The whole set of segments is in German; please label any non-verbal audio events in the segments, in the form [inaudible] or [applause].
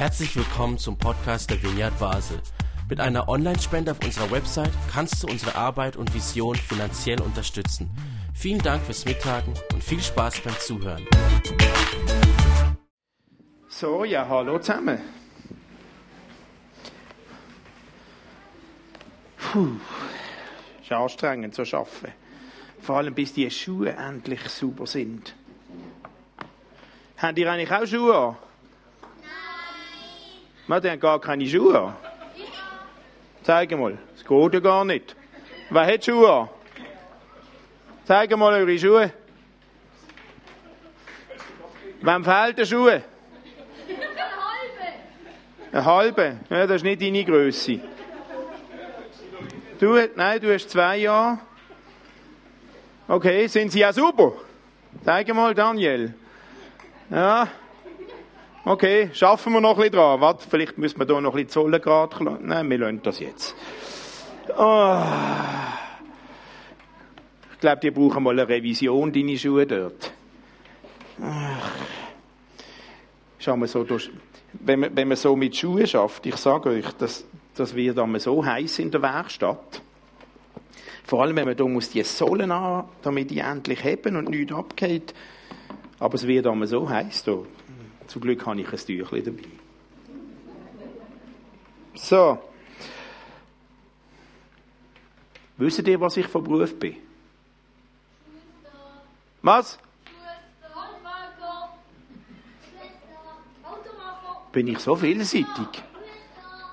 Herzlich willkommen zum Podcast der Vineyard Basel. Mit einer Online-Spende auf unserer Website kannst du unsere Arbeit und Vision finanziell unterstützen. Vielen Dank fürs Mittagen und viel Spaß beim Zuhören. So, ja, hallo zusammen. Puh, ist anstrengend zu arbeiten. Vor allem bis die Schuhe endlich sauber sind. Habt ihr eigentlich auch Schuhe an? Die haben gar keine Schuhe an. Zeig mal, das geht ja gar nicht. Wer hat Schuhe an? Zeig mal eure Schuhe. Wem fehlt die Schuhe? Eine halbe? Ja, das ist nicht deine Größe. Du, nein, du hast zwei Jahre. Okay, sind sie ja super? Zeig mal, Daniel. Ja. Okay, schaffen wir noch ein bisschen dran. Warte, vielleicht müssen wir hier noch ein bisschen Zollengrad Nein, wir lassen das jetzt. Oh. Ich glaube, die brauchen mal eine Revision, deine Schuhe dort. Ach. Schau mal so durch. Wenn man, wenn man so mit Schuhen schafft, ich sage euch, das, das wird einmal so heiß in der Werkstatt. Vor allem, wenn man da muss die Sohlen an, damit die endlich heben und nichts abgeht. Aber es wird einmal so heiß da. Zum Glück habe ich ein Tüchlein dabei. So. Wisst ihr, was ich von Beruf bin? Was? Bin ich so vielseitig?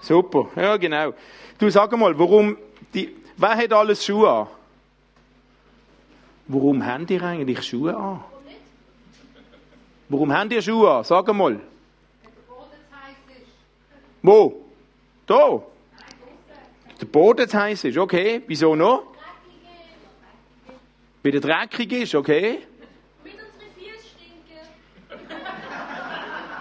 Super, ja genau. Du sag mal, warum die, wer hat alles Schuhe an? Warum habt ihr eigentlich Schuhe an? Warum habt ihr Schuhe an? Sag mal. Wo? Da? Der Boden zu heiß ist, okay. Wieso noch? Weil der dreckig ist, okay.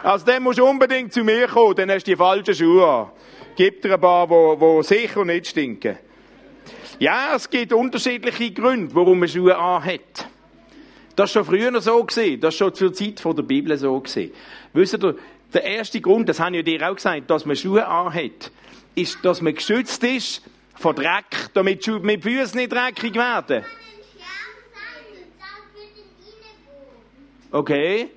Also dann musst du unbedingt zu mir kommen, dann hast du die falschen Schuhe an. Gibt dir ein paar, die sicher nicht stinken. Ja, es gibt unterschiedliche Gründe, warum man Schuhe anhat. Das war schon früher so. Das war schon zur Zeit der Bibel so gesehen. Wisst ihr, der erste Grund, das habe ich dir auch gesagt, dass man Schuhe anhat, ist, dass man geschützt ist vor Dreck, damit die Füße nicht dreckig werden. Okay.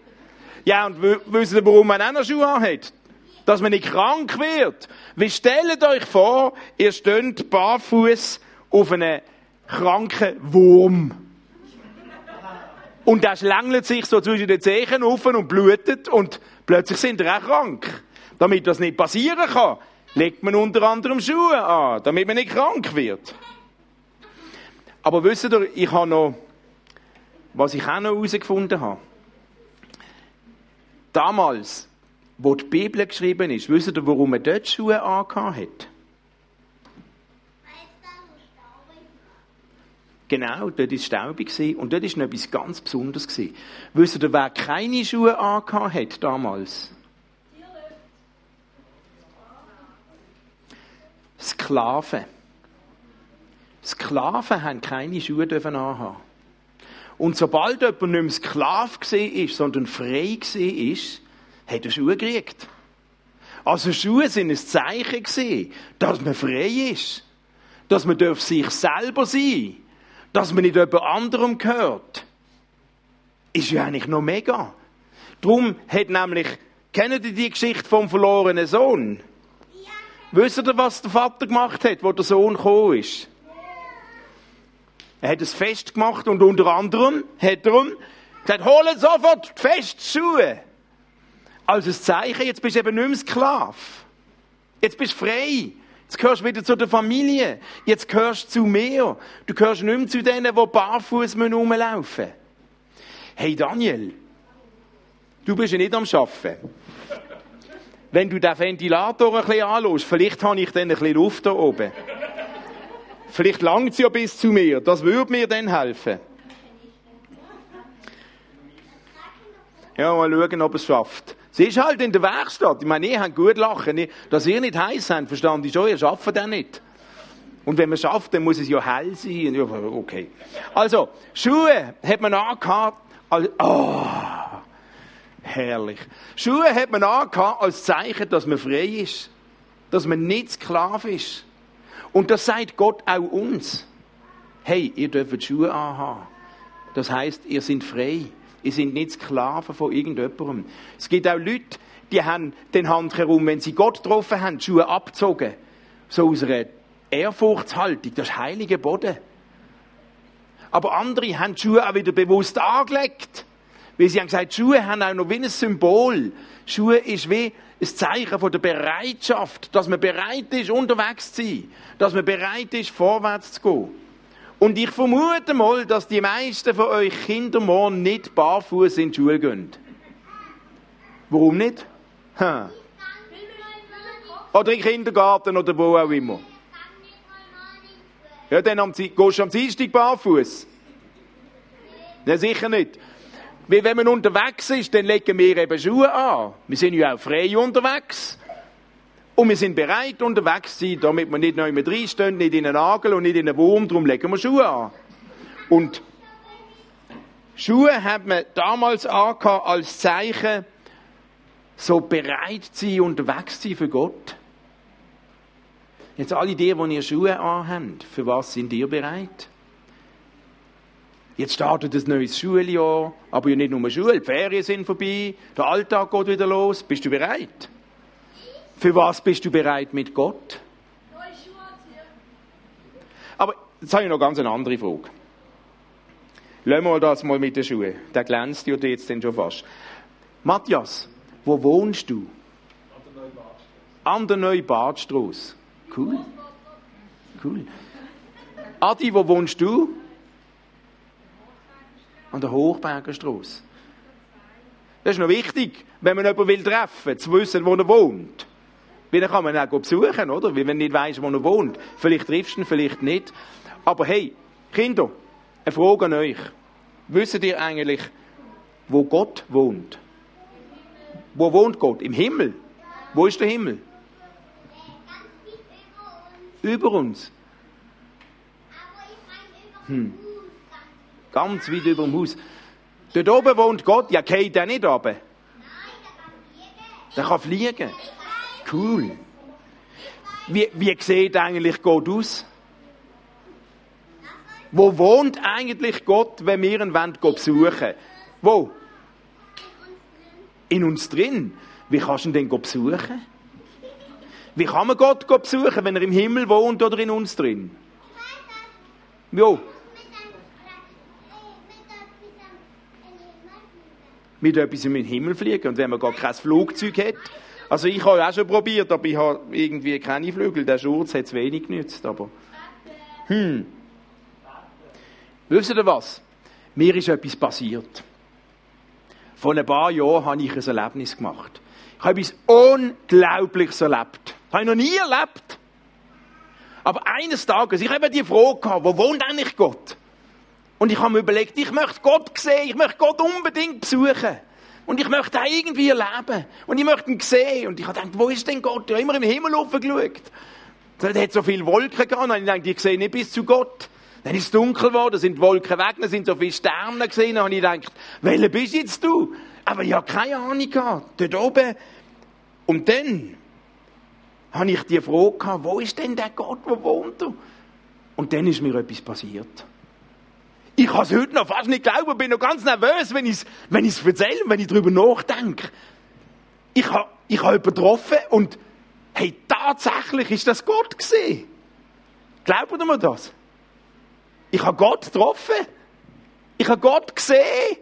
Ja, und wisst ihr, warum man auch noch Schuhe anhat? Dass man nicht krank wird. Wie stellt euch vor, ihr steht barfuß auf einen kranken Wurm. Und der schlängelt sich so zwischen den Zehen auf und blutet und plötzlich sind er auch krank. Damit das nicht passieren kann, legt man unter anderem Schuhe an, damit man nicht krank wird. Aber wisst ihr, ich habe noch, was ich auch noch herausgefunden habe. Damals, wo die Bibel geschrieben ist, wisst ihr, warum man dort Schuhe angehabt hat? Genau, dort war es staubig und dort war noch etwas ganz Besonderes. Wisst ihr, wer keine Schuhe angehabt hat damals? Sklaven. Sklaven haben keine Schuhe anhaben. Und sobald jemand nicht mehr Sklave war, sondern frei war, hat er Schuhe gekriegt. Also Schuhe sind ein Zeichen dass man frei ist. Dass man sich selber sein darf dass man nicht jemand anderem gehört, ist ja eigentlich noch mega. Drum hat nämlich, kennt ihr die Geschichte vom verlorenen Sohn? Ja. Wisst ihr, was der Vater gemacht hat, wo der Sohn gekommen ist? Er hat es Fest gemacht und unter anderem hat er gesagt, hol sofort die Festschuhe. Als ein Zeichen, jetzt bist du eben nicht mehr Sklave. Jetzt bist du frei. Jetzt gehörst du wieder zu der Familie. Jetzt gehörst du zu mir. Du gehörst nicht mehr zu denen, die barfuß rumlaufen müssen. Hey Daniel, du bist ja nicht am Arbeiten. Wenn du den Ventilator ein bisschen anschaust, vielleicht habe ich dann ein bisschen Luft da oben. Vielleicht langt es ja bis zu mir. Das würde mir dann helfen. Ja, mal schauen, ob es schafft. Sie ist halt in der Werkstatt. Ich meine, ihr habt gut lachen. Dass ihr nicht heiß habt, verstand ich schon, ihr schafft das nicht. Und wenn man schafft, dann muss es ja hell sein. Ja, okay. Also, Schuhe hat man angehabt. Also, oh, Herrlich. Schuhe hat man angehabt als Zeichen, dass man frei ist. Dass man nicht Sklave ist. Und das sagt Gott auch uns. Hey, ihr dürft Schuhe anhaben. Das heißt, ihr seid frei. Ihr seid nicht Sklaven von irgendjemandem. Es gibt auch Leute, die haben den Hand herum, wenn sie Gott getroffen haben, die Schuhe abgezogen. So aus einer Ehrfurchtshaltung. Das ist heilige Boden. Aber andere haben die Schuhe auch wieder bewusst angelegt. Weil sie haben gesagt, Schuhe haben auch noch wie ein Symbol. Schuhe ist wie ein Zeichen von der Bereitschaft, dass man bereit ist, unterwegs zu sein. Dass man bereit ist, vorwärts zu gehen. Und ich vermute mal, dass die meisten von euch Kinder morgen nicht barfuß in die Schule gehen. Warum nicht? Ha. Oder im Kindergarten oder wo auch immer. Ja, dann am, gehst du am Dienstag barfuß? Nein, sicher nicht. Weil wenn man unterwegs ist, dann legen wir eben Schuhe an. Wir sind ja auch frei unterwegs. Und wir sind bereit, unterwegs zu sein, damit wir nicht noch immer reinstehen, nicht in einen Nagel und nicht in einen Wurm, darum legen wir Schuhe an. Und Schuhe hat man damals angehabt als Zeichen, so bereit zu sein, unterwegs zu sein für Gott. Jetzt alle die, die ihr Schuhe anhabt, für was sind ihr bereit? Jetzt startet ein neues Schuljahr, aber nicht nur Schule, die Ferien sind vorbei, der Alltag geht wieder los. Bist du bereit? Für was bist du bereit mit Gott? Aber jetzt habe ich noch ganz eine andere Frage. Lassen wir das mal mit den Schuhen. Der glänzt ja jetzt schon fast. Matthias, wo wohnst du? An der Neubadstrasse. Cool. Cool. Adi, wo wohnst du? An der Hochbergerstrasse. Das ist noch wichtig, wenn man jemanden treffen will, zu wissen, wo er wohnt. Weil dann kann man ihn auch besuchen, oder? Weil man nicht weiss, wo er wohnt. Vielleicht triffst du ihn, vielleicht nicht. Aber hey, Kinder, eine Frage an euch. Wisst ihr eigentlich, wo Gott wohnt? Wo wohnt Gott? Im Himmel. Wo ist der Himmel? Über uns. Hm. Ganz weit über dem Haus. Dort oben wohnt Gott. Ja, geht der nicht runter? Der kann fliegen. Cool. Wie, wie sieht eigentlich Gott aus? Wo wohnt eigentlich Gott, wenn wir ihn Gott besuchen Wo? In uns drin. Wie kannst du ihn denn besuchen? Wie kann man Gott besuchen, wenn er im Himmel wohnt oder in uns drin? Wo? Mit etwas in den Himmel fliegen. Und wenn man gar kein Flugzeug hat, also ich habe auch schon probiert, aber ich habe irgendwie keine Flügel. Der Schurz hat es wenig genützt, aber... Hm. Wisst ihr was? Mir ist etwas passiert. Vor ein paar Jahren habe ich ein Erlebnis gemacht. Ich habe etwas Unglaubliches erlebt. Das habe ich noch nie erlebt. Aber eines Tages, ich habe die Frage wo wohnt eigentlich Gott? Und ich habe mir überlegt, ich möchte Gott sehen, ich möchte Gott unbedingt besuchen. Und ich möchte ihn irgendwie erleben. Und ich möchte ihn sehen. Und ich habe gedacht, wo ist denn Gott? Ich habe immer im Himmel geschaut. Da hat so viele Wolken gehabt. Und ich dachte, ich sehe nicht bis zu Gott. Dann ist es dunkel geworden, sind die Wolken weg, dann sind so viele Sterne gesehen. Und ich dachte, welcher bist jetzt du? Aber ich habe keine Ahnung gehabt. Dort oben. Und dann habe ich die Frage gehabt, wo ist denn der Gott, wo wohnt er? Und dann ist mir etwas passiert. Ich kann es heute noch fast nicht glauben, bin noch ganz nervös, wenn ich es wenn erzähle, wenn ich darüber nachdenke. Ich habe ich hab jemanden getroffen und hey, tatsächlich ist das Gott gesehen. Glaubt ihr mir das? Ich habe Gott getroffen. Ich habe Gott gesehen.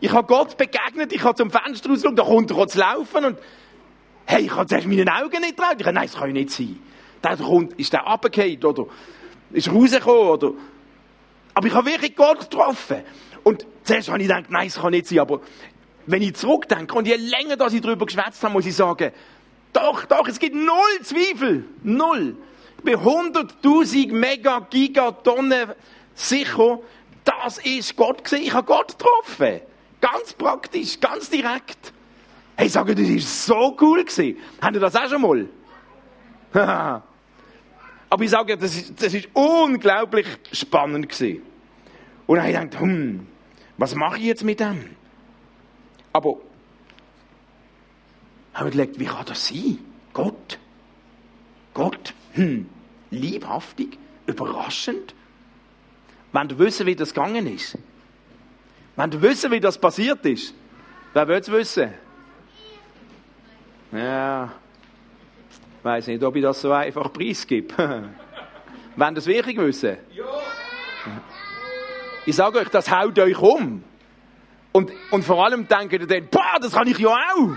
Ich habe Gott begegnet. Ich habe zum Fenster rausgeschaut, da kommt er zu laufen und hey, ich habe zuerst meinen Augen nicht getraut. Ich habe, nein, das kann nicht sein. Der kommt, ist der runtergefallen oder ist rausgekommen oder aber ich habe wirklich Gott getroffen. Und zuerst habe ich gedacht, nein, das kann nicht sein. Aber wenn ich zurückdenke und je länger dass ich darüber geschwätzt habe, muss ich sagen, doch, doch, es gibt null Zweifel. Null. Ich bin 100.000 Mega, Gigatonnen sicher, das ist Gott gesehen. Ich habe Gott getroffen. Ganz praktisch, ganz direkt. Hey, sage, das ist so cool gewesen. Habt ihr das auch schon mal? [laughs] Aber ich sage, das ist, das ist unglaublich spannend gewesen. Und dann habe ich gedacht, hm, was mache ich jetzt mit dem? Aber haben wir gedacht, wie kann das sein? Gott. Gott. Hm. Liebhaftig. Überraschend. Wenn du wissen, wie das gegangen ist. Wenn du wissen, wie das passiert ist. Wer will es wissen? Ja. Ich weiß nicht, ob ich das so einfach preisgebe. [laughs] Wenn das wirklich wissen? Ja. Ich sage euch, das haut euch um. Und, und vor allem denkt ihr dann, boah, das kann ich ja auch.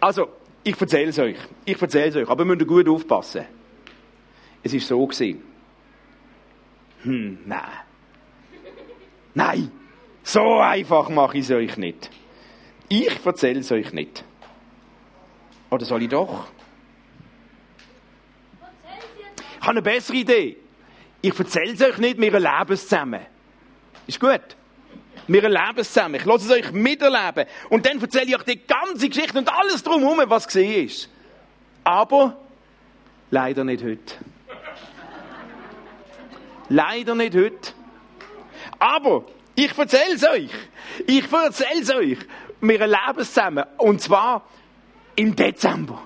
Also, ich erzähle es euch. Ich erzähle es euch. Aber ihr müsst gut aufpassen. Es ist so gewesen. Hm, nein. Nein. So einfach mache ich es euch nicht. Ich erzähle es euch nicht. Oder soll ich doch? Ich habe eine bessere Idee. Ich erzähle es euch nicht, wir erleben es zusammen. Ist gut? Wir erleben es zusammen. Ich lasse es euch miterleben. Und dann erzähle ich euch die ganze Geschichte und alles drumherum, was gesehen ist. Aber leider nicht heute. leider nicht heute. Aber ich erzähle es euch. Ich erzähle es euch. Wir erleben es zusammen. Und zwar im Dezember.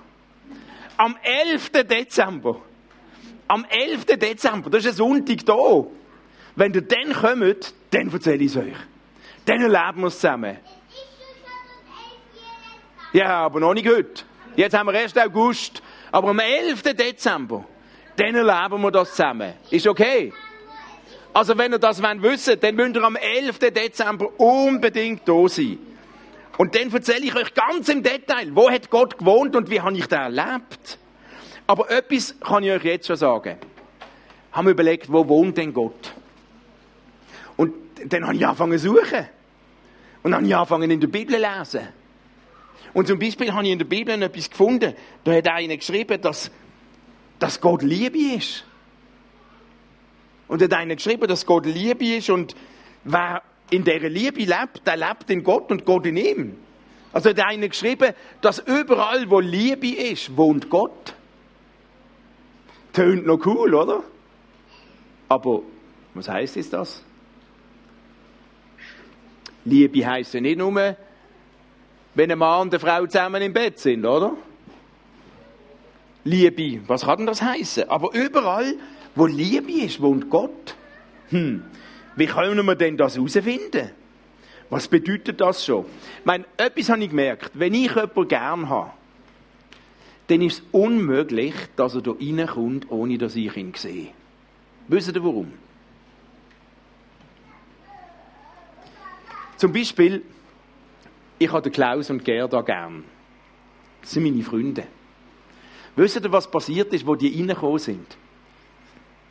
Am 11. Dezember. Am 11. Dezember, das ist ein Sonntag da. Wenn ihr dann kommt, dann erzähle ich es euch. Dann erleben wir es zusammen. Ja, aber noch nicht heute. Jetzt haben wir erst August. Aber am 11. Dezember, dann erleben wir das zusammen. Ist okay? Also wenn ihr das wollt dann müsst ihr am 11. Dezember unbedingt da sein. Und dann erzähle ich euch ganz im Detail, wo hat Gott gewohnt und wie habe ich das erlebt. Aber etwas kann ich euch jetzt schon sagen. Haben wir überlegt, wo wohnt denn Gott? Und dann habe ich angefangen zu suchen. Und dann habe ich angefangen in der Bibel zu lesen. Und zum Beispiel habe ich in der Bibel etwas gefunden. Da hat einer geschrieben, dass, dass Gott Liebe ist. Und hat einer geschrieben, dass Gott Liebe ist und wer in dieser Liebe lebt, der lebt in Gott und Gott in ihm. Also hat einer geschrieben, dass überall, wo Liebe ist, wohnt Gott. Tönt noch cool, oder? Aber was heißt jetzt das? Liebe heisst ja nicht nur, wenn ein Mann und eine Frau zusammen im Bett sind, oder? Liebe, was kann denn das heißen? Aber überall, wo Liebe ist, wohnt Gott. Hm, wie können wir denn das herausfinden? Was bedeutet das schon? Ich meine, etwas habe ich gemerkt. Wenn ich jemanden gern habe, dann ist es unmöglich, dass er hier reinkommt, ohne dass ich ihn sehe. Wisst ihr warum? Zum Beispiel, ich habe Klaus und Gerda gern. Das sind meine Freunde. Wisst ihr, was passiert ist, wo die reingekommen sind?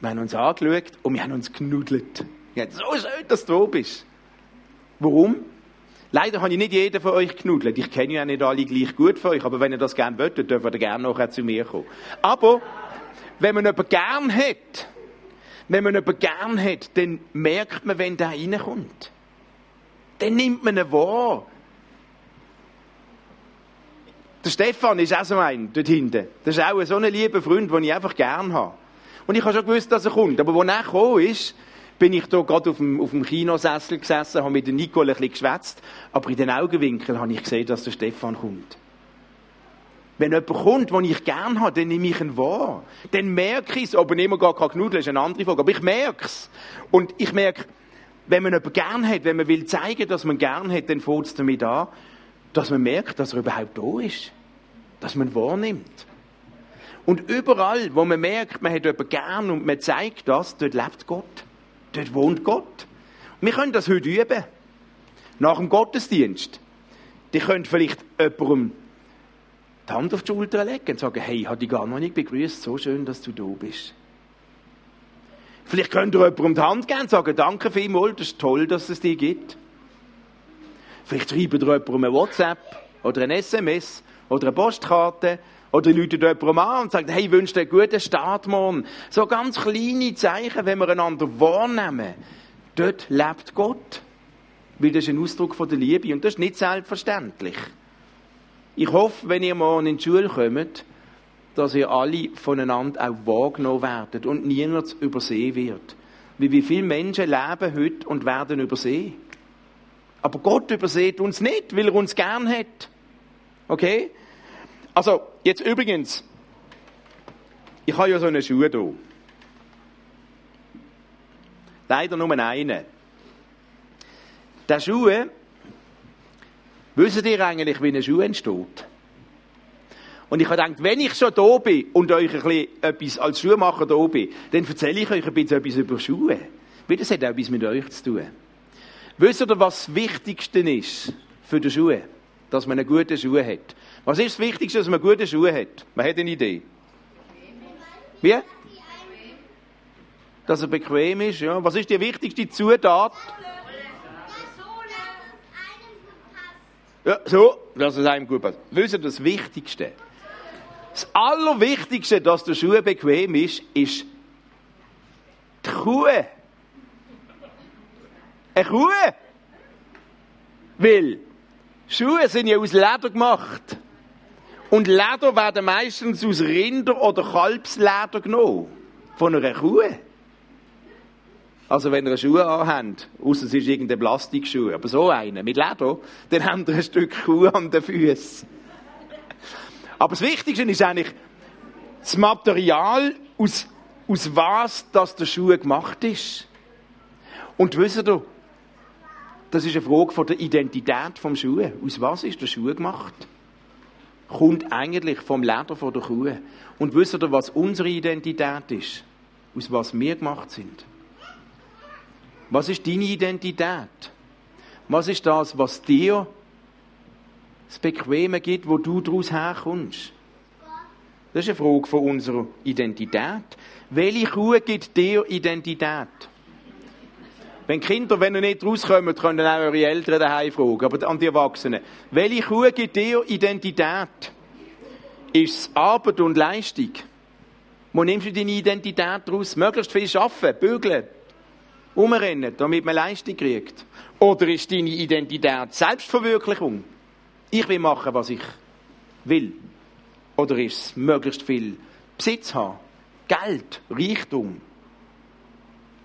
Wir haben uns angeschaut und wir haben uns genudelt. Ja, so schön, dass du da bist. Warum? Leider habe ich nicht jeden von euch genudelt. Ich kenne ja nicht alle gleich gut von euch, aber wenn ihr das gerne wollt, dann dürft ihr gerne nachher zu mir kommen. Aber, wenn man jemanden gern hat, wenn man jemanden gern hat, dann merkt man, wenn der reinkommt dann nimmt man ihn wahr. Der Stefan ist auch so ein, dort hinten. Das ist auch so ein lieber Freund, den ich einfach gern habe. Und ich habe schon gewusst, dass er kommt. Aber als er gekommen ist, bin ich da gerade auf dem, auf dem Kinosessel gesessen, habe mit Nicole ein bisschen geschwätzt, aber in den Augenwinkeln habe ich gesehen, dass der Stefan kommt. Wenn jemand kommt, den ich gern habe, dann nehme ich ihn wahr. Dann merke ich es, ob er immer gar kein Knudel ist, eine andere Frage. Aber ich merke es. Und ich merke, wenn man jemanden gern hat, wenn man will zeigen, dass man gern hat, dann fängt es damit an, dass man merkt, dass er überhaupt da ist. Dass man wahrnimmt. Und überall, wo man merkt, man hat jemanden gern und man zeigt das, dort lebt Gott. Dort wohnt Gott. Wir können das heute üben. Nach dem Gottesdienst. Die könnt vielleicht jemandem die Hand auf die Schulter legen und sagen, hey, ich habe dich gar noch nicht begrüßt, so schön, dass du da bist. Vielleicht könnt ihr jemandem die Hand geben und sagen, danke vielmals, das ist toll, dass es die gibt. Vielleicht schreibt ihr jemandem eine WhatsApp oder ein SMS oder eine Postkarte oder läutet jemandem an und sagt, hey, dir einen guten Start morgen. So ganz kleine Zeichen, wenn wir einander wahrnehmen. Dort lebt Gott. Weil das ist ein Ausdruck von der Liebe und das ist nicht selbstverständlich. Ich hoffe, wenn ihr morgen in die Schule kommt, dass ihr alle voneinander auch wahrgenommen werdet und niemand übersehen wird. Wie, wie viele Menschen leben heute und werden übersehen? Aber Gott übersieht uns nicht, weil er uns gern hat. Okay? Also, jetzt übrigens, ich habe ja so eine Schuhe hier. Leider nur einen. Der Schuh, wisst ihr eigentlich, wie ein Schuh entsteht? Und ich habe gedacht, wenn ich schon da bin und euch ein bisschen etwas als Schuhmacher da bin, dann erzähle ich euch ein bisschen etwas über Schuhe. Weil das hat auch etwas mit euch zu tun. Wisst ihr, was das Wichtigste ist für die Schuhe? Dass man einen guten Schuh hat. Was ist das Wichtigste, dass man gute Schuhe hat? Man hat eine Idee. Wie? Dass er bequem ist, ja. Was ist die wichtigste Zutat? Ja, so, dass es einem gut passt. Wisst ihr, das Wichtigste? Das Allerwichtigste, dass der Schuh bequem ist, ist die Kuh. Eine Kuh. Weil Schuhe sind ja aus Leder gemacht. Und Leder werden meistens aus Rinder- oder Kalbsleder genommen. Von einer Kuh. Also wenn ihr Schuhe anhabt, außer es ist irgendein Plastikschuh, aber so einen mit Leder, dann habt ihr ein Stück Kuh an den Füßen. Aber das Wichtigste ist eigentlich das Material, aus, aus was das der Schuh gemacht ist. Und wisst ihr, das ist eine Frage von der Identität vom Schuh. Aus was ist der Schuh gemacht? Kommt eigentlich vom Leder von der Kuh. Und wisst ihr, was unsere Identität ist? Aus was wir gemacht sind? Was ist deine Identität? Was ist das, was dir das Bequeme gibt, wo du daraus herkommst? Das ist eine Frage von unserer Identität. Welche Kuh gibt dir Identität? Wenn Kinder, wenn ihr nicht rauskommt, können auch eure Eltern daheim fragen, aber an die Erwachsenen. Welche Kuh gibt dir Identität? Ist es Arbeit und Leistung? Wo nimmst du deine Identität daraus? Möglichst viel arbeiten, bügeln, umrennen, damit man Leistung kriegt? Oder ist deine Identität Selbstverwirklichung? Ich will machen, was ich will. Oder ist es möglichst viel Besitz haben? Geld, Reichtum?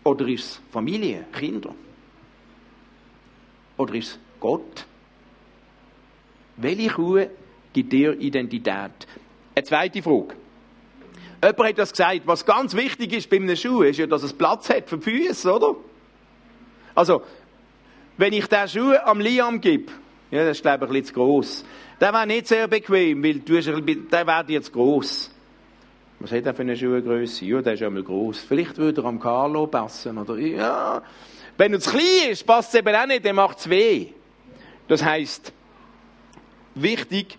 Oder ist es Familie, Kinder? Oder ist es Gott? Welche Kuh gibt dir Identität? Eine zweite Frage. Jemand hat das gesagt, was ganz wichtig ist bei einem Schuh, ist ja, dass es Platz hat für die Füße, oder? Also, wenn ich den Schuh am Liam gebe, ja, das ist glaube ich ein bisschen zu gross, der wäre nicht sehr bequem, weil du der wäre jetzt gross. Was hat er für eine Schuhgröße? Ja, der ist ja mal gross. Vielleicht würde er am Carlo passen, oder? Ja. Wenn er zu klein ist, passt es eben auch nicht, dann macht es weh. Das heisst, wichtig,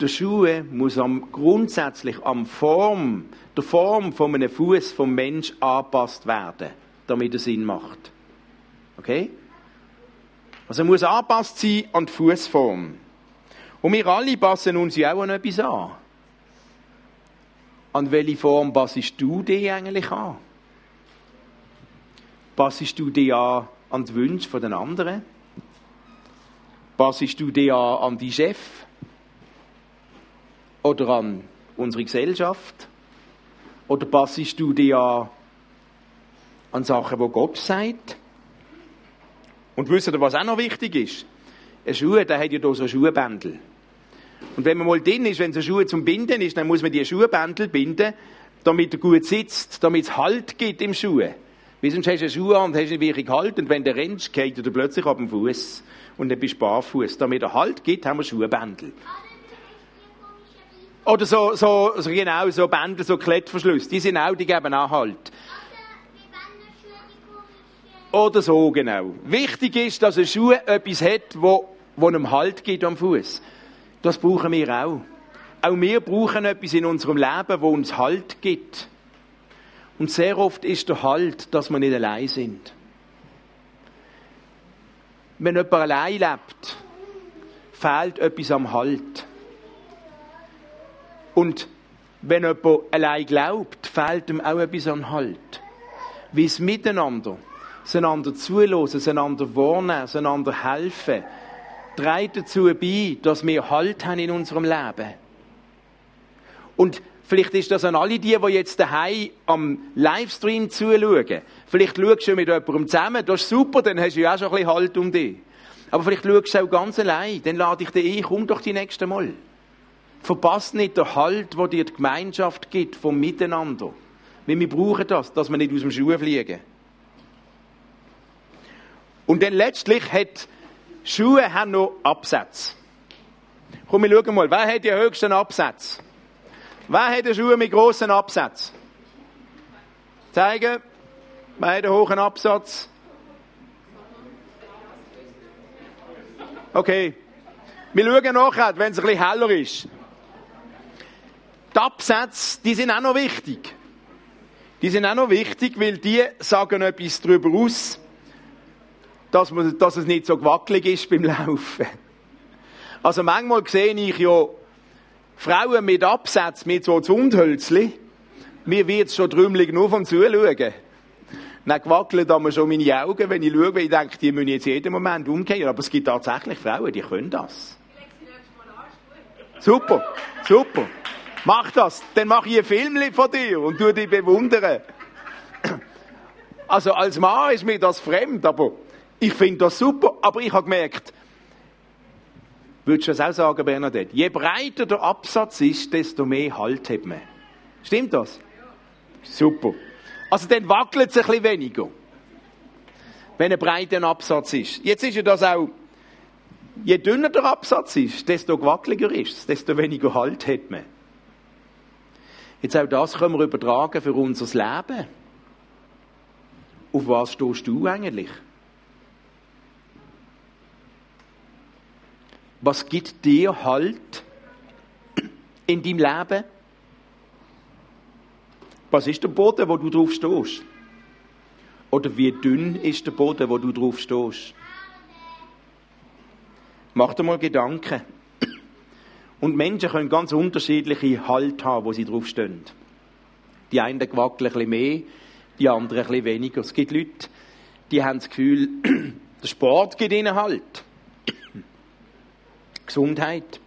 der Schuh muss am, grundsätzlich am Form, der Form von einem Fuß vom Mensch angepasst werden, damit er Sinn macht. Okay? Also er muss angepasst sein an die Fußform. Und wir alle passen uns ja auch an etwas an. An welche Form passest du dich eigentlich an? Passest du dich an an die Wünsche der anderen? Passest du dich an an die Chef? Oder an unsere Gesellschaft? Oder passest du dich an an Sachen, wo Gott sagt? Und wisst ihr, was auch noch wichtig ist? Ein Schuh, der hat ja hier so Schuhbändel. Und wenn man mal drin ist, wenn so Schuhe zum Binden ist, dann muss man die Schuhbändel binden, damit er gut sitzt, damit es Halt gibt im Schuh. Weil sonst hast du einen Schuh an und hast nicht wirklich Halt und wenn du rennst, geht er plötzlich ab dem Fuß und dann bist du barfuß. Damit er Halt gibt, haben wir Schuhbändel. Oder so, so, so genau, so Bändel, so Klettverschlüsse, die sind auch, die geben auch Halt. Oder so, genau. Wichtig ist, dass ein Schuh etwas hat, wo, wo einem Halt gibt am Fuß. Das brauchen wir auch. Auch wir brauchen etwas in unserem Leben, wo uns Halt gibt. Und sehr oft ist der Halt, dass wir nicht allein sind. Wenn jemand allein lebt, fehlt etwas am Halt. Und wenn jemand allein glaubt, fehlt ihm auch etwas an Halt. Wie es miteinander, einander zulassen, einander wahrnehmen, einander helfen, trägt dazu bei, dass wir Halt haben in unserem Leben. Und vielleicht ist das an alle die, die jetzt daheim am Livestream zuschauen. Vielleicht schaust du mit jemandem zusammen, das ist super, dann hast du ja auch schon ein bisschen Halt um dich. Aber vielleicht schaust du auch ganz allein. Dann lade ich dich ein, komm doch die nächste Mal. Verpass nicht den Halt, wo dir die Gemeinschaft gibt vom Miteinander. Weil wir brauchen das, dass wir nicht aus dem Schuh fliegen. Und dann letztlich hat Schuhe haben noch Absätze. Komm, wir schauen mal, wer hat die höchsten Absätze? Wer hat Schuhe mit grossen Absätzen? Zeigen. Wer hat einen hohen Absatz? Okay. Wir schauen nachher, wenn es ein bisschen heller ist. Die Absätze, die sind auch noch wichtig. Die sind auch noch wichtig, weil die sagen etwas darüber aus, dass, man, dass es nicht so gewackelig ist beim Laufen. Also manchmal sehe ich ja Frauen mit Absätzen, mit so Zundhölzli. Mir wird es schon trümmelig nur vom Zuschauen. Dann gewackelt haben schon meine Augen, wenn ich schaue, ich denke, die müssen jetzt jeden Moment umkehren. Aber es gibt tatsächlich Frauen, die können das. Super, super. Mach das. Dann mache ich ein Film von dir und tu dich bewundern. Also als Mann ist mir das fremd, aber ich finde das super. Aber ich habe gemerkt, würdest du das auch sagen, Bernadette? Je breiter der Absatz ist, desto mehr Halt hat man. Stimmt das? Super. Also dann wackelt es ein bisschen weniger. Wenn ein breiter Absatz ist. Jetzt ist ja das auch, je dünner der Absatz ist, desto gewackeliger ist es, desto weniger Halt hat man. Jetzt auch das können wir übertragen für unser Leben. Auf was stehst du eigentlich? Was gibt dir Halt in deinem Leben? Was ist der Boden, wo du drauf stehst? Oder wie dünn ist der Boden, wo du drauf stehst? Mach dir mal Gedanken. Und Menschen können ganz unterschiedliche Halt haben, wo sie drauf stehen. Die einen wackeln ein bisschen mehr, die anderen ein bisschen weniger. Es gibt Leute, die haben das Gefühl, [clears throat] der Sport gibt ihnen Halt. Gesundheit.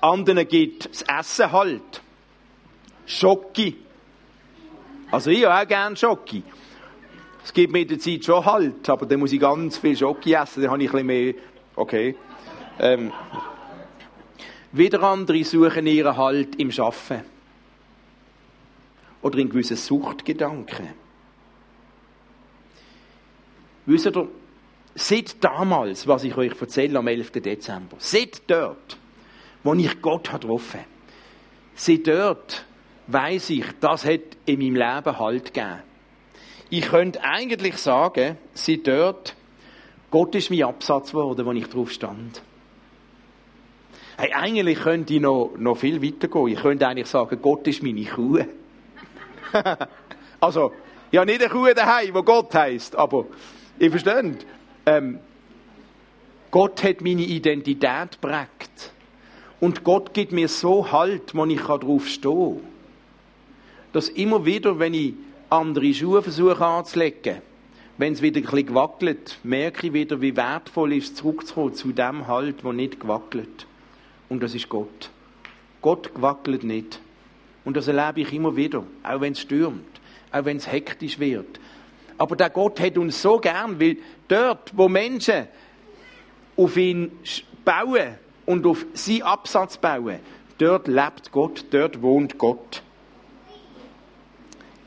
Anderen gibt das Essen Halt. Schocki. Also ich auch gerne Schocki. Es gibt mir der Zeit schon Halt, aber dann muss ich ganz viel Schocki essen, dann habe ich ein bisschen mehr, okay. Ähm, wieder andere suchen ihren Halt im Schaffen. Oder in gewissen Suchtgedanken. Wisst ihr, seit damals, was ich euch erzähle am 11. Dezember, seit dort, wo ich Gott getroffen habe, seit dort weiß ich, das hat in meinem Leben Halt gegeben. Ich könnte eigentlich sagen, seit dort, Gott ist mein Absatz geworden, wo ich drauf stand. Hey, eigentlich könnte ich noch, noch viel weiter gehen. Ich könnte eigentlich sagen, Gott ist meine Kuh. [laughs] also, ja, nicht eine Kuh daheim, wo Gott heißt, aber ihr versteht, ähm, Gott hat meine Identität prägt. Und Gott gibt mir so Halt, wo ich drauf stehen kann dass immer wieder, wenn ich andere Schuhe versuche anzulegen, wenn es wieder ein bisschen gewackelt, merke ich wieder, wie wertvoll ist, zurückzukommen zu dem Halt, wo nicht gewackelt. Und das ist Gott. Gott gewackelt nicht. Und das erlebe ich immer wieder, auch wenn es stürmt, auch wenn es hektisch wird. Aber der Gott hat uns so gern, weil dort, wo Menschen auf ihn bauen und auf seinen Absatz bauen, dort lebt Gott, dort wohnt Gott.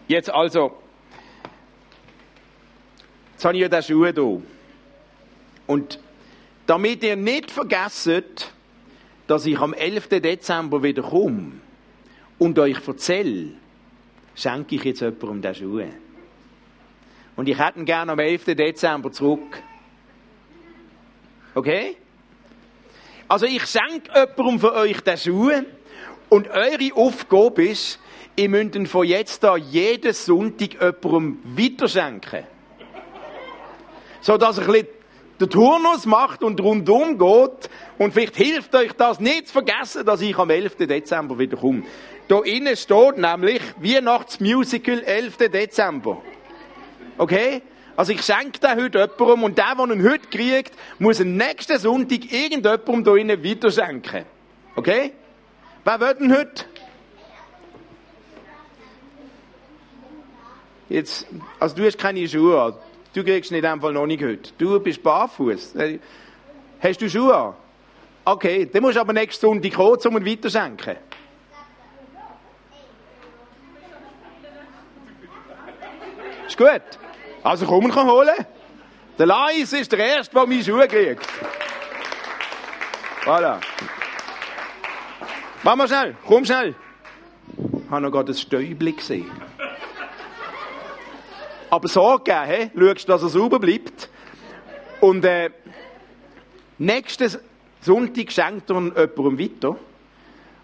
Jetzt also, jetzt habe ich ja den Schuh hier. Und damit ihr nicht vergesst, dass ich am 11. Dezember wieder komme und euch erzähle, schenke ich jetzt jemandem den Schuh. Und ich hätte ihn gerne am 11. Dezember zurück. Okay? Also ich schenke jemandem von euch den Schuh und eure Aufgabe ist, ihr müsst ihn von jetzt an jeden Sonntag jemandem weiterschenken. So dass ein bisschen den Turnus macht und rundum geht. Und vielleicht hilft euch das nicht zu vergessen, dass ich am 11. Dezember wieder komme. Da innen steht nämlich Weihnachtsmusical 11. Dezember. Okay? Also ich schenke den heute jemandem und der, der ihn heute kriegt, muss am nächsten Sonntag irgendjemandem da innen weiterschenken. Okay? Wer will denn heute? Jetzt, also du hast keine Schuhe an. Du kriegst nicht in dem Fall noch nicht heute. Du bist barfuß. Hast du Schuhe an? Okay, dann musst du aber nächsten Sonntag kommen, um ihn weiterschenken. Ist gut. Also komm, ihn holen. Der Lais ist der Erste, der meine Schuhe kriegt. Voilà. Mach mal schnell, komm schnell. Ich habe noch gerade ein Stäubchen gesehen. Aber so gegeben, he? schaust, dass er sauber bleibt. Und äh, nächsten Sonntag schenkt er jemandem weiter.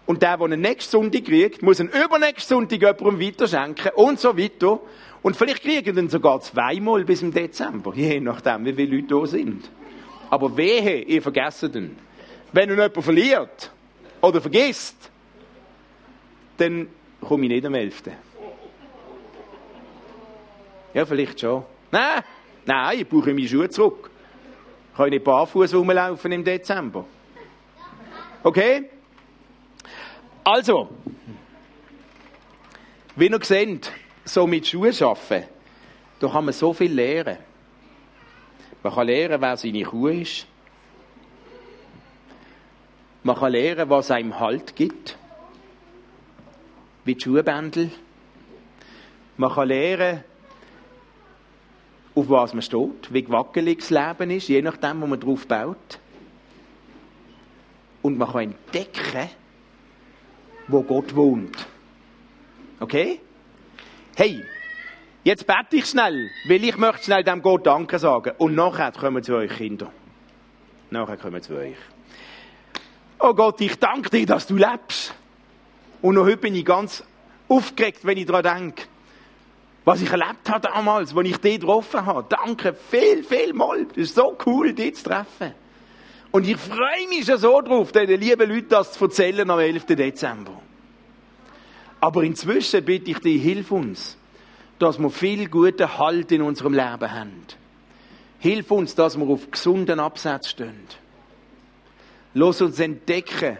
Und der, der ihn nächsten Sonntag kriegt, muss ihn übernächsten Sonntag jemandem weiter schenken und so weiter. Und vielleicht kriegen ihn sogar zweimal bis im Dezember, je nachdem, wie viele Leute da sind. Aber wehe, ihr vergesst ihn. Wenn ihn jemand verliert oder vergisst, dann komme ich nicht am 11. Ja, vielleicht schon. Nein, nein, ich brauche meine Schuhe zurück. Ich kann nicht barfuß rumlaufen im Dezember. Okay? Also, wie ihr seht, so mit Schuhen arbeiten, da kann man so viel lernen. Man kann lernen, wer seine Kuh ist. Man kann lernen, was einem Halt gibt. Wie die Schuhbändel. Man kann lernen, auf was man steht, wie wackelig das Leben ist, je nachdem, wo man drauf baut. Und man kann entdecken, wo Gott wohnt. Okay? Hey, jetzt bete ich schnell, weil ich möchte schnell dem Gott Danke sagen. Und nachher kommen zu euch Kinder. Nachher kommen zu euch. Oh Gott, ich danke dir, dass du lebst. Und noch heute bin ich ganz aufgeregt, wenn ich daran denke, was ich erlebt habe damals, als ich dich getroffen habe. Danke viel, viel mal. Das ist so cool, dich zu treffen. Und ich freue mich schon so drauf, den lieben Leuten das zu erzählen am 11. Dezember. Aber inzwischen bitte ich dich, hilf uns, dass wir viel guten Halt in unserem Leben haben. Hilf uns, dass wir auf gesunden Absatz stehen. Lass uns entdecken,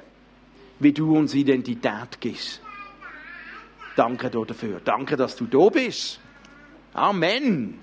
wie du uns Identität gibst. Danke dafür. Danke, dass du da bist. Amen.